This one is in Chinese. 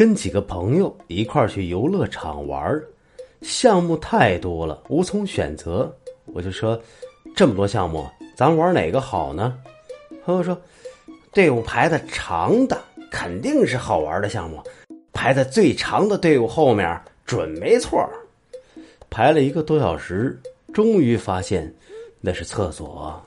跟几个朋友一块去游乐场玩项目太多了无从选择。我就说这么多项目咱玩哪个好呢？朋友说队伍排的长的肯定是好玩的项目。排在最长的队伍后面准没错排了一个多小时终于发现那是厕所。